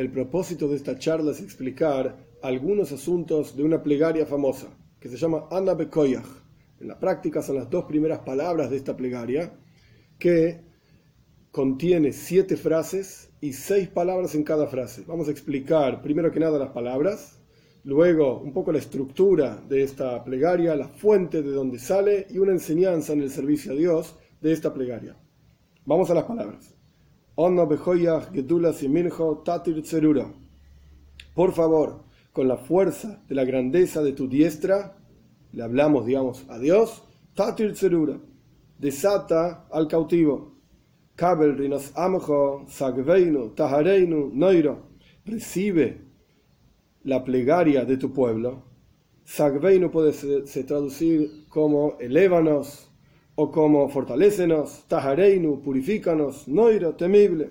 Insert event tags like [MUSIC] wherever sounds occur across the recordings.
El propósito de esta charla es explicar algunos asuntos de una plegaria famosa que se llama Anna Bekoyach. En la práctica son las dos primeras palabras de esta plegaria que contiene siete frases y seis palabras en cada frase. Vamos a explicar primero que nada las palabras, luego un poco la estructura de esta plegaria, la fuente de donde sale y una enseñanza en el servicio a Dios de esta plegaria. Vamos a las palabras. Por favor, con la fuerza de la grandeza de tu diestra, le hablamos, digamos, a Dios, Tatir Tserura, desata al cautivo. Kabel rinos amjo, sagveinu, tahareinu, noiro, recibe la plegaria de tu pueblo. Sagveinu puede se traducir como elévanos, o como fortalecenos, tajareinu, purifícanos, noiro, temible.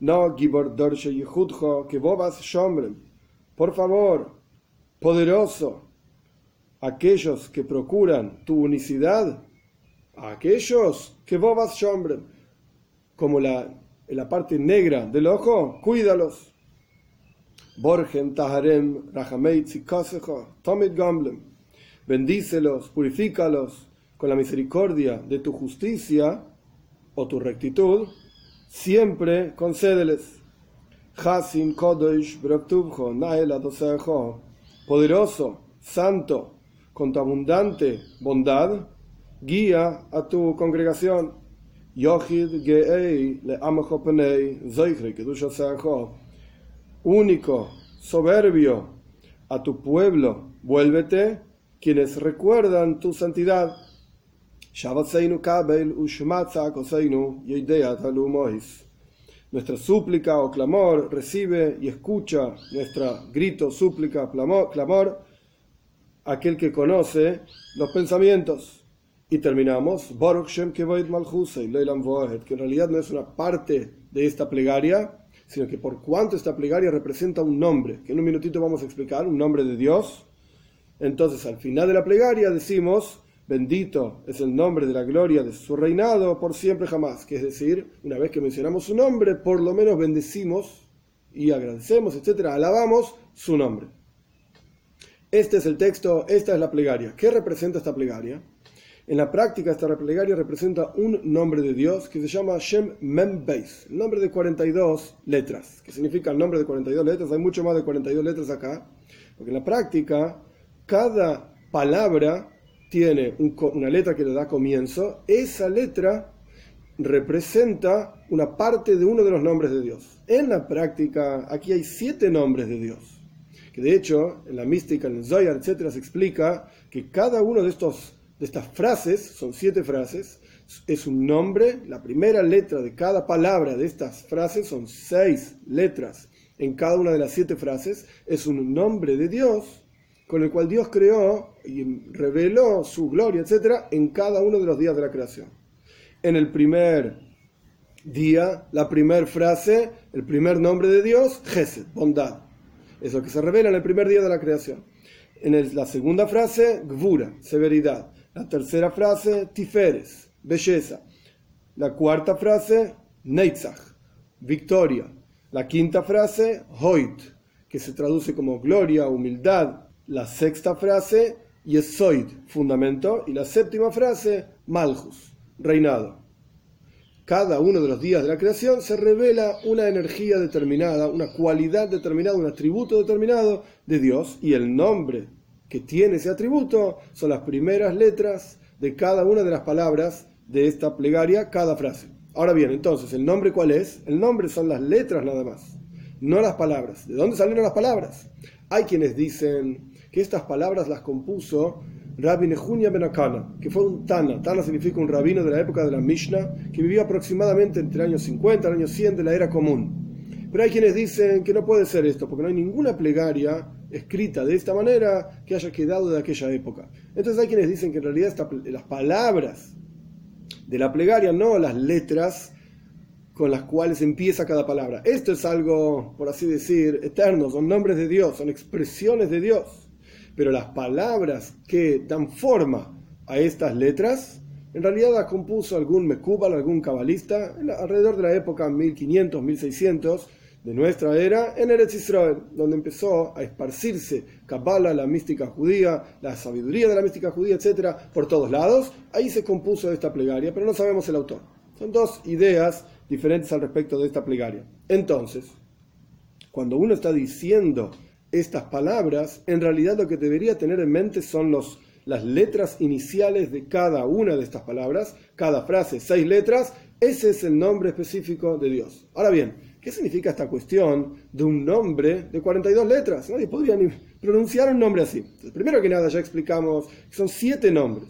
No gibor dorshe yehudjo, que bobas shombrem. Por favor, poderoso, aquellos que procuran tu unicidad, aquellos que bobas shombrem, como la, la parte negra del ojo, cuídalos. Borgen taharem rahameitzi tomit gamblem. Bendícelos, purifícalos con la misericordia de tu justicia o tu rectitud, siempre concédeles. Hasim poderoso, santo, con tu abundante bondad, guía a tu congregación. Yochid Geei le único, soberbio, a tu pueblo, vuélvete, quienes recuerdan tu santidad. Nuestra súplica o clamor recibe y escucha nuestra grito, súplica, clamor, clamor, aquel que conoce los pensamientos. Y terminamos, Baruch Shem que en realidad no es una parte de esta plegaria, sino que por cuanto esta plegaria representa un nombre, que en un minutito vamos a explicar, un nombre de Dios, entonces al final de la plegaria decimos, Bendito es el nombre de la gloria de su reinado por siempre jamás. Que es decir, una vez que mencionamos su nombre, por lo menos bendecimos y agradecemos, etcétera, alabamos su nombre. Este es el texto, esta es la plegaria. ¿Qué representa esta plegaria? En la práctica, esta plegaria representa un nombre de Dios que se llama Shem Mem Beis, el nombre de 42 letras. ¿Qué significa el nombre de 42 letras? Hay mucho más de 42 letras acá, porque en la práctica, cada palabra tiene una letra que le da comienzo, esa letra representa una parte de uno de los nombres de Dios. En la práctica, aquí hay siete nombres de Dios. Que de hecho, en la mística, en el Zohar, etc., se explica que cada uno de, estos, de estas frases, son siete frases, es un nombre, la primera letra de cada palabra de estas frases, son seis letras en cada una de las siete frases, es un nombre de Dios con el cual Dios creó y reveló su gloria, etc., en cada uno de los días de la creación. En el primer día, la primera frase, el primer nombre de Dios, Gesed, bondad. Es lo que se revela en el primer día de la creación. En la segunda frase, Gvura, severidad. La tercera frase, Tiferes, belleza. La cuarta frase, Neitzach, victoria. La quinta frase, Hoit, que se traduce como gloria, humildad, la sexta frase, Yesoid, fundamento, y la séptima frase, Malchus, reinado. Cada uno de los días de la creación se revela una energía determinada, una cualidad determinada, un atributo determinado de Dios, y el nombre que tiene ese atributo son las primeras letras de cada una de las palabras de esta plegaria, cada frase. Ahora bien, entonces, ¿el nombre cuál es? El nombre son las letras nada más, no las palabras. ¿De dónde salieron las palabras? Hay quienes dicen que estas palabras las compuso Rabbi Nehunya Benakana, que fue un Tana. Tana significa un rabino de la época de la Mishnah, que vivió aproximadamente entre el año 50 y el año 100 de la era común. Pero hay quienes dicen que no puede ser esto, porque no hay ninguna plegaria escrita de esta manera que haya quedado de aquella época. Entonces hay quienes dicen que en realidad las palabras de la plegaria, no las letras con las cuales empieza cada palabra. Esto es algo, por así decir, eterno, son nombres de Dios, son expresiones de Dios pero las palabras que dan forma a estas letras, en realidad las compuso algún mecúbal, algún cabalista, alrededor de la época 1500, 1600, de nuestra era en Eretz Israel, donde empezó a esparcirse Kabbalah, la mística judía, la sabiduría de la mística judía, etcétera, por todos lados. Ahí se compuso esta plegaria, pero no sabemos el autor. Son dos ideas diferentes al respecto de esta plegaria. Entonces, cuando uno está diciendo estas palabras, en realidad lo que debería tener en mente son los, las letras iniciales de cada una de estas palabras, cada frase, seis letras, ese es el nombre específico de Dios. Ahora bien, ¿Qué significa esta cuestión de un nombre de 42 letras? Nadie podría ni pronunciar un nombre así. primero que nada, ya explicamos que son siete nombres,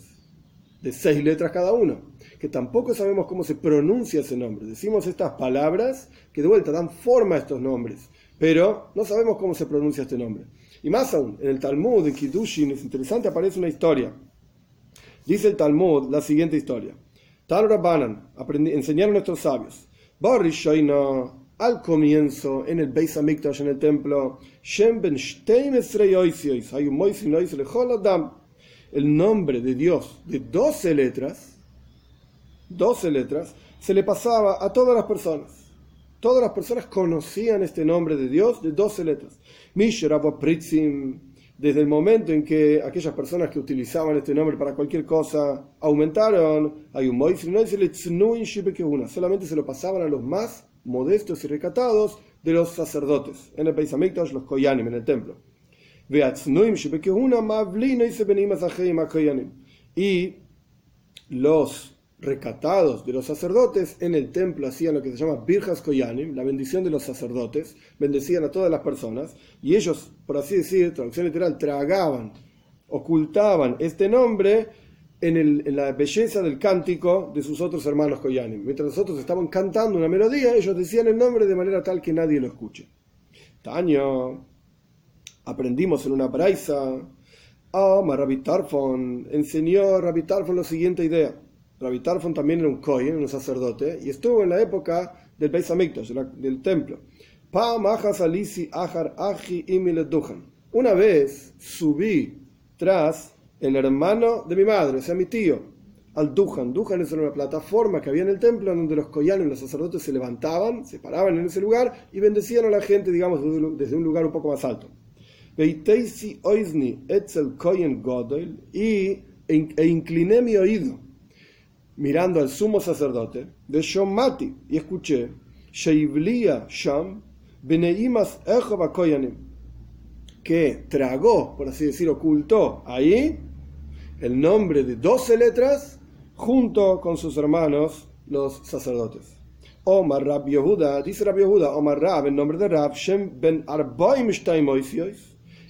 de seis letras cada uno, que tampoco sabemos cómo se pronuncia ese nombre. Decimos estas palabras que de vuelta dan forma a estos nombres, pero no sabemos cómo se pronuncia este nombre. Y más aún, en el Talmud, en Kiddushin, es interesante, aparece una historia. Dice el Talmud la siguiente historia. Tal Rabbanan, enseñaron nuestros sabios al comienzo en el Beis Hamikdash, en el templo, el nombre de Dios de 12 letras, 12 letras, se le pasaba a todas las personas. Todas las personas conocían este nombre de Dios de 12 letras. Desde el momento en que aquellas personas que utilizaban este nombre para cualquier cosa aumentaron, hay un solamente se lo pasaban a los más modestos y recatados de los sacerdotes. En el Beis Hamikdash, los Koyanim, en el templo. Y los recatados de los sacerdotes en el templo hacían lo que se llama Birjas Koyanim, la bendición de los sacerdotes, bendecían a todas las personas, y ellos, por así decir, traducción literal, tragaban, ocultaban este nombre en, la belleza del cántico de sus otros hermanos Koyanim. Mientras los otros estaban cantando una melodía, ellos decían el nombre de manera tal que nadie lo escuche. Taño, aprendimos en una braisa. Oh, Rabbi Tarfon enseñó a Rabbi Tarfon la siguiente idea. Rabbi Tarfon también era un Kohen, un sacerdote, y estuvo en la época del Beis Hamikdash, del templo. Una vez subí tras el hermano de mi madre, o sea, mi tío, al Dujan. Dujan es una plataforma que había en el templo donde los koyanos y los sacerdotes se levantaban, se paraban en ese lugar y bendecían a la gente, digamos, desde un lugar un poco más alto. Y e incliné mi oído mirando al sumo sacerdote de Shomati y escuché Sham que tragó, por así decir, ocultó ahí el nombre de 12 letras junto con sus hermanos los sacerdotes. Omar Rab Yehuda, dice Rab Yehuda, Omar Rab, el nombre de Rab, Shem ben Arbaim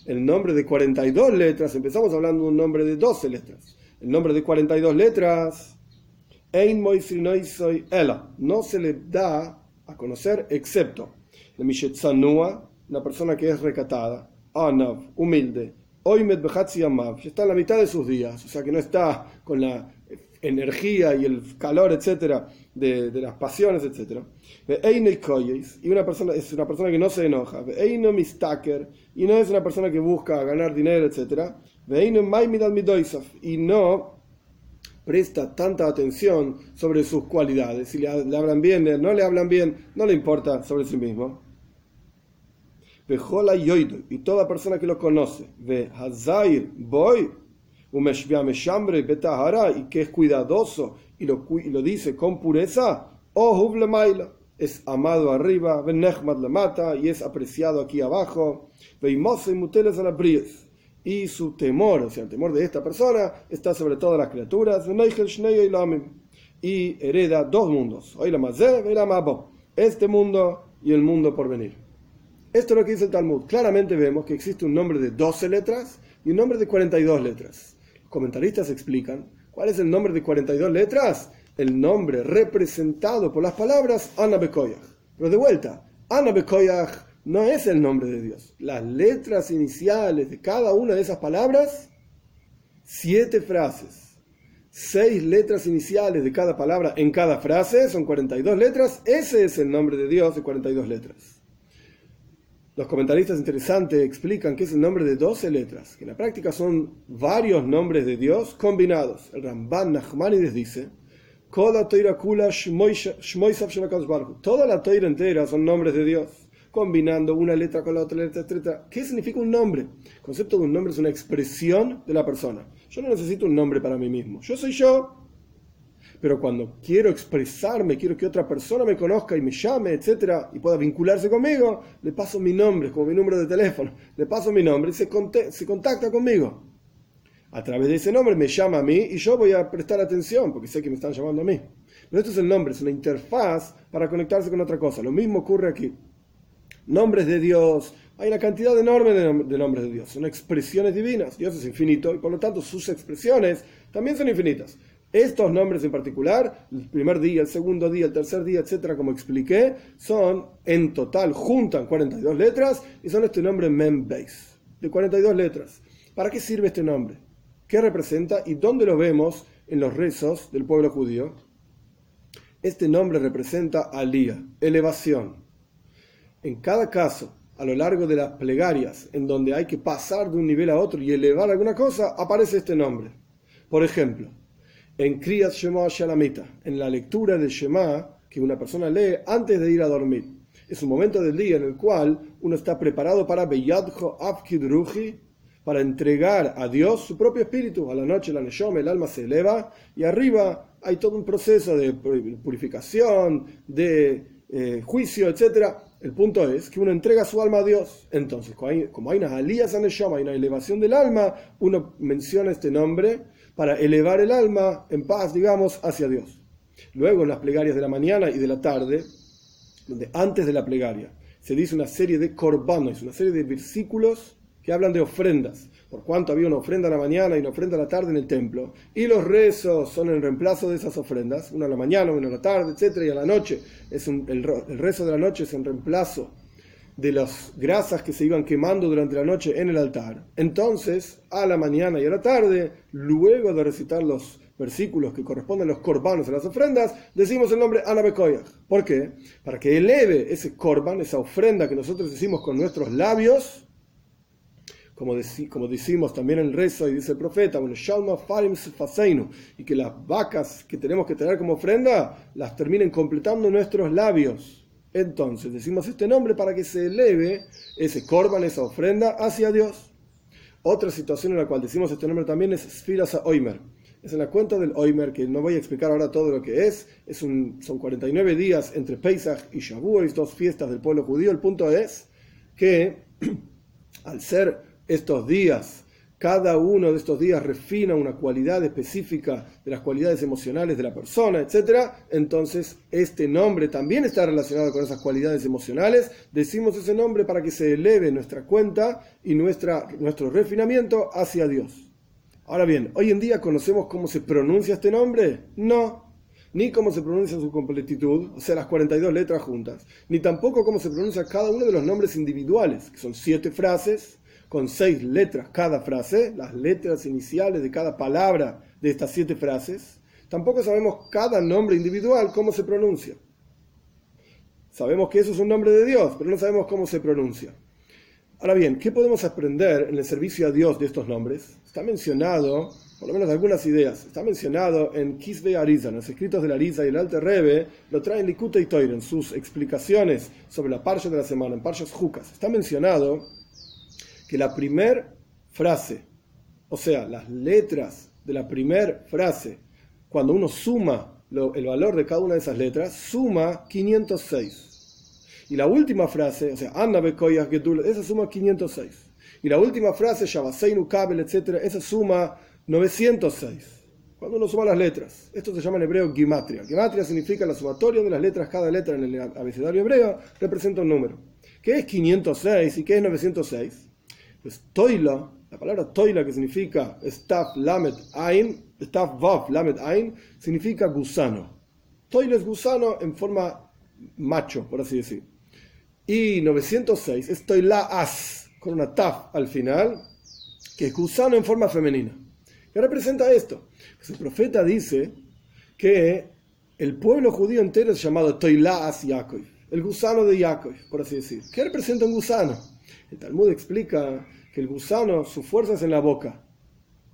el nombre de 42 letras, empezamos hablando de un nombre de 12 letras. El nombre de 42 letras, Ein Ela, no se le da a conocer excepto de Mishetzanua, una persona que es recatada, Anav, humilde, Oimet Amav, está en la mitad de sus días, o sea que no está con la energía y el calor, etcétera, de, las pasiones, etcétera. Y una persona es una persona que no se enoja. Y no es una persona que busca ganar dinero, etcétera. Y no presta tanta atención sobre sus cualidades. Si le, hablan bien, no le hablan bien, no le importa sobre sí mismo y toda persona que lo conoce, ve Hazair Boy, y que es cuidadoso y lo, y lo dice con pureza, oh es amado arriba, le mata y es apreciado aquí abajo, y su temor, o sea, el temor de esta persona está sobre todas las criaturas, y hereda dos mundos, este mundo y el mundo por venir. Esto es lo que dice el Talmud. Claramente vemos que existe un nombre de 12 letras y un nombre de 42 letras. Los comentaristas explican cuál es el nombre de 42 letras. El nombre representado por las palabras Ana Bekoyach. Pero de vuelta, Ana Bekoyach no es el nombre de Dios. Las letras iniciales de cada una de esas palabras, siete frases, seis letras iniciales de cada palabra en cada frase, son 42 letras. Ese es el nombre de Dios de 42 letras. Los comentaristas interesantes explican que es el nombre de 12 letras, que en la práctica son varios nombres de Dios combinados. El Ramban Nachmanides dice, Toda la toira entera son nombres de Dios. Combinando una letra con la otra letra, etc. ¿Qué significa un nombre? El concepto de un nombre es una expresión de la persona. Yo no necesito un nombre para mí mismo. Yo soy yo. Pero cuando quiero expresarme, quiero que otra persona me conozca y me llame, etc., y pueda vincularse conmigo, le paso mi nombre, como mi número de teléfono, le paso mi nombre y se, contacta conmigo. A través de ese nombre me llama a mí y yo voy a prestar atención porque sé que me están llamando a mí. Pero esto es el nombre, es una interfaz para conectarse con otra cosa. Lo mismo ocurre aquí. Nombres de Dios, hay una cantidad enorme de, nombres de Dios, son expresiones divinas. Dios es infinito y por lo tanto sus expresiones también son infinitas. Estos nombres en particular, el primer día, el segundo día, el tercer día, etcétera, como expliqué, son en total, juntan 42 letras y son este nombre Membeis, de 42 letras. ¿Para qué sirve este nombre? ¿Qué representa y dónde lo vemos en los rezos del pueblo judío? Este nombre representa alía, elevación. En cada caso, a lo largo de las plegarias, en donde hay que pasar de un nivel a otro y elevar alguna cosa, aparece este nombre. Por ejemplo, en Kriyat Shema Shalamita, en la lectura del Shema que una persona lee antes de ir a dormir. Es un momento del día en el cual uno está preparado para Beyadjo Afkid Ruhi, para entregar a Dios su propio espíritu. A la noche la Neshome, el alma se eleva y arriba hay todo un proceso de purificación, de eh, juicio, etc. El punto es que uno entrega su alma a Dios. Entonces, como hay, unas alías en Neshama, hay una elevación del alma, uno menciona este nombre para elevar el alma en paz, digamos, hacia Dios. Luego en las plegarias de la mañana y de la tarde, donde antes de la plegaria se dice una serie de corbanos, una serie de versículos que hablan de ofrendas, por cuanto había una ofrenda a la mañana y una ofrenda a la tarde en el templo, y los rezos son en reemplazo de esas ofrendas, una a la mañana, una a la tarde, etc., y a la noche, el, el rezo de la noche es en reemplazo de las grasas que se iban quemando durante la noche en el altar. Entonces, a la mañana y a la tarde, luego de recitar los versículos que corresponden a los corbanos a las ofrendas, decimos el nombre Anabekoyach. ¿Por qué? Para que eleve ese corban, esa ofrenda que nosotros decimos con nuestros labios, como, como decimos también en el rezo y dice el profeta, y que las vacas que tenemos que tener como ofrenda las terminen completando nuestros labios. Entonces decimos este nombre para que se eleve ese corban, esa ofrenda hacia Dios. Otra situación en la cual decimos este nombre también es Sfirasa Oimer. Es en la cuenta del Oimer, que no voy a explicar ahora todo lo que es. es un, son 49 días entre Pesach y Shavuot, dos fiestas del pueblo judío. El punto es que [CLEARS THROAT] al ser estos días cada uno de estos días refina una cualidad específica de las cualidades emocionales de la persona, etc., entonces este nombre también está relacionado con esas cualidades emocionales. Decimos ese nombre para que se eleve nuestra cuenta y nuestra, nuestro refinamiento hacia Dios. Ahora bien, ¿hoy en día conocemos cómo se pronuncia este nombre? No, ni cómo se pronuncia su completitud, o sea, las 42 letras juntas, ni tampoco cómo se pronuncia cada uno de los nombres individuales, que son siete frases con seis letras cada frase, las letras iniciales de cada palabra de estas siete frases, tampoco sabemos cada nombre individual cómo se pronuncia. Sabemos que eso es un nombre de Dios, pero no sabemos cómo se pronuncia. Ahora bien, ¿qué podemos aprender en el servicio a Dios de estos nombres? Está mencionado, por lo menos algunas ideas, está mencionado en Kisbe Ariza, en los escritos de la Ariza y el Alte Rebe, lo traen Likuta y Toir en sus explicaciones sobre la Parsha de la semana, en Parshas Jukas. Está mencionado que la primera frase, o sea, las letras de la primera frase, cuando uno suma el valor de cada una de esas letras, suma 506. Y la última frase, o sea, esa suma 506. Y la última frase, Shabaseinu Kabel, etc., esa suma 906. Cuando uno suma las letras, esto se llama en hebreo gimatria. Gimatria significa la sumatoria de las letras, cada letra en el abecedario hebreo representa un número. ¿Qué es 506 y qué es 906? Pues toila, la palabra toila que significa staff lamet ain, staff vav lamet ain, significa gusano. Toila es gusano en forma macho, por así decir. Y 906 es toila as, con una taf al final, que es gusano en forma femenina. ¿Qué representa esto? Pues el profeta dice que el pueblo judío entero es llamado as Yaakov, el gusano de Yaakov, por así decir. ¿Qué representa un gusano? El Talmud explica que el gusano, su fuerza es en la boca.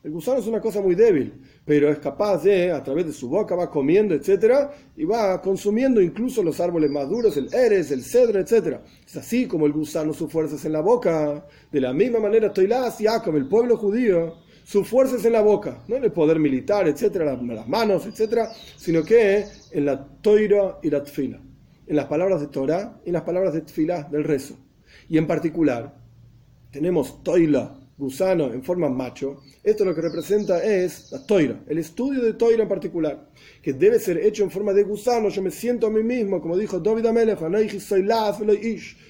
El gusano es una cosa muy débil, pero es capaz de, a través de su boca, va comiendo, etcétera, y va consumiendo incluso los árboles más duros, el eres, el cedro, etcétera. Es así como el gusano, sus fuerzas en la boca. De la misma manera, Toilás Jacob, el pueblo judío, sus fuerzas en la boca, no en el poder militar, etcétera, las, manos, etcétera, sino que en la toira y la tfila, en las palabras de Torah y las palabras de tfila, del rezo. Y en particular, tenemos toila, gusano en forma macho, esto lo que representa es la toira, el estudio de toira en particular, que debe ser hecho en forma de gusano. Yo me siento a mí mismo, como dijo David Amelech, soy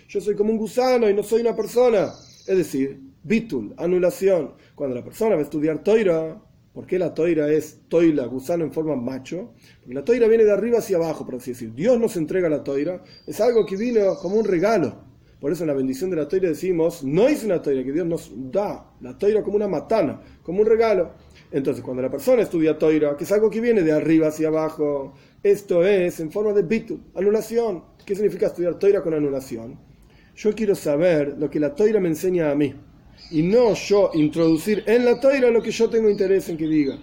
yo soy como un gusano y no soy una persona. Es decir, bitul, anulación. Cuando la persona va a estudiar toira, ¿por qué la toira es toila, gusano en forma macho? Porque la toira viene de arriba hacia abajo, por así decir. Dios nos entrega la toira, es algo que vino como un regalo por eso en la bendición de la toira decimos, no es una toira que Dios nos da, la toira como una matana, como un regalo. Entonces, cuando la persona estudia toira, que es algo que viene de arriba hacia abajo, esto es en forma de bitu, anulación. ¿Qué significa estudiar toira con anulación? Yo quiero saber lo que la toira me enseña a mí, y no yo introducir en la toira lo que yo tengo interés en que diga.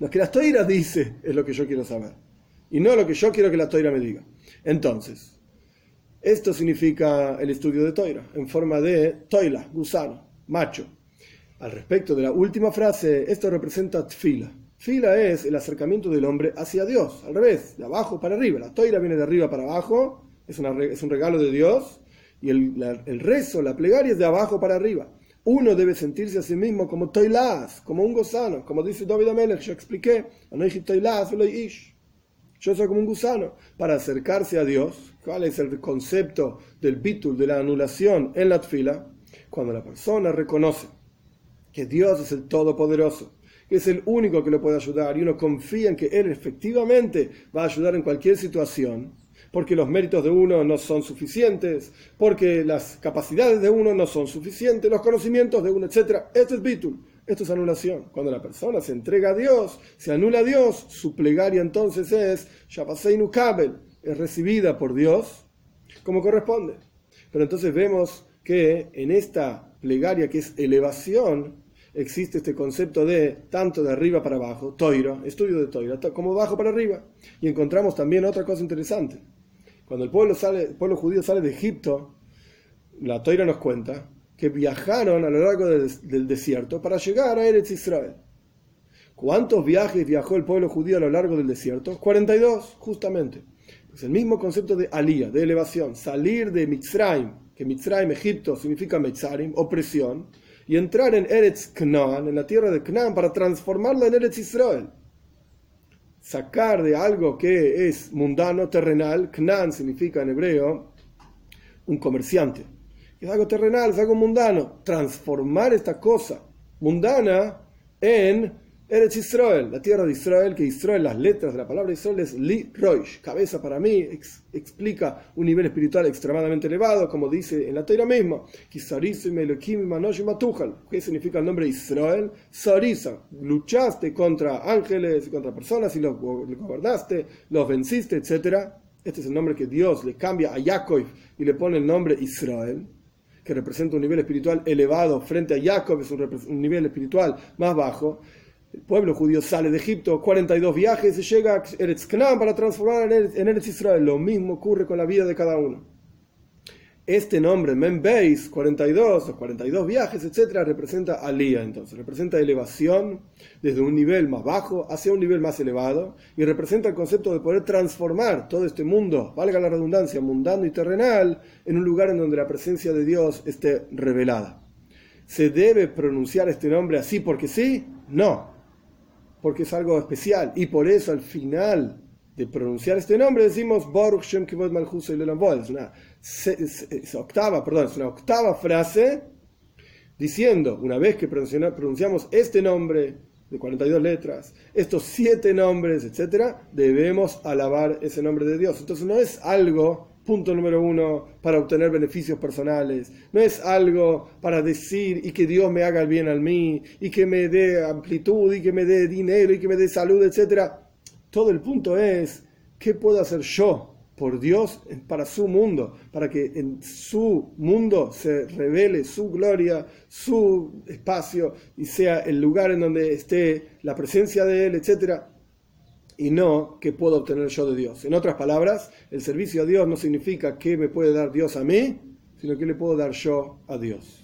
Lo que la toira dice es lo que yo quiero saber, y no lo que yo quiero que la toira me diga. Entonces, esto significa el estudio de Toira, en forma de toila, gusano, macho. Al respecto de la última frase, esto representa tfila. Tfila es el acercamiento del hombre hacia Dios, al revés, de abajo para arriba. La toira viene de arriba para abajo, es, un regalo de Dios, y el, rezo, la plegaria es de abajo para arriba. Uno debe sentirse a sí mismo como toilas, como un gusano, como dice David Amelech, yo expliqué, yo soy como un gusano, para acercarse a Dios, ¿Cuál es el concepto del bitul, de la anulación en la tfila? Cuando la persona reconoce que Dios es el Todopoderoso, que es el único que lo puede ayudar y uno confía en que Él efectivamente va a ayudar en cualquier situación, porque los méritos de uno no son suficientes, porque las capacidades de uno no son suficientes, los conocimientos de uno, etc. Esto es bitul, esto es anulación. Cuando la persona se entrega a Dios, se anula a Dios, su plegaria entonces es Shabaseinu Kabel es recibida por Dios como corresponde. Pero entonces vemos que en esta plegaria que es elevación, existe este concepto de tanto de arriba para abajo, toiro, estudio de toiro, como bajo para arriba. Y encontramos también otra cosa interesante. Cuando el pueblo, sale, pueblo judío sale de Egipto, la toira nos cuenta que viajaron a lo largo del, desierto para llegar a Eretz Israel. ¿Cuántos viajes viajó el pueblo judío a lo largo del desierto? 42, justamente. Es el mismo concepto de alía, de elevación, salir de Mitzrayim, que Mitzrayim, Egipto, significa Mitzrayim, opresión, y entrar en Eretz Canaan, en la tierra de Canaan, para transformarla en Eretz Israel. Sacar de algo que es mundano, terrenal, Canaan significa en hebreo un comerciante. Es algo terrenal, es algo mundano. Transformar esta cosa mundana en Eretz Israel, la tierra de Israel, que Israel, las letras de la palabra Israel es Li Roish, cabeza para mí, explica un nivel espiritual extremadamente elevado, como dice en la Torah misma. ¿Qué significa el nombre Israel? Sarisa, luchaste contra ángeles y contra personas y los gobernaste, los venciste, etc. Este es el nombre que Dios le cambia a Jacob y le pone el nombre Israel que representa un nivel espiritual elevado frente a Jacob, es un nivel espiritual más bajo. El pueblo judío sale de Egipto, 42 viajes, y llega a Eretz Canaan para transformar en Eretz Israel. Lo mismo ocurre con la vida de cada uno. Este nombre, Membeis, 42 o 42 viajes, etc., representa alía, entonces, representa elevación desde un nivel más bajo hacia un nivel más elevado y representa el concepto de poder transformar todo este mundo, valga la redundancia, mundano y terrenal, en un lugar en donde la presencia de Dios esté revelada. ¿Se debe pronunciar este nombre así porque sí? No, porque es algo especial. Y por eso al final de pronunciar este nombre decimos Baruch Shem Kivod Malchus Es una es, octava, perdón, es una octava frase diciendo, una vez que pronunciamos este nombre de 42 letras, estos siete nombres, etcétera, debemos alabar ese nombre de Dios. Entonces no es algo punto número uno, para obtener beneficios personales. No es algo para decir y que Dios me haga el bien a mí, y que me dé amplitud, y que me dé dinero, y que me dé salud, etc. Todo el punto es, ¿qué puedo hacer yo por Dios para su mundo, para que en su mundo se revele su gloria, su espacio y sea el lugar en donde esté la presencia de Él, etc. Y no que puedo obtener yo de Dios. En otras palabras, el servicio a Dios no significa que me puede dar Dios a mí, sino que le puedo dar yo a Dios.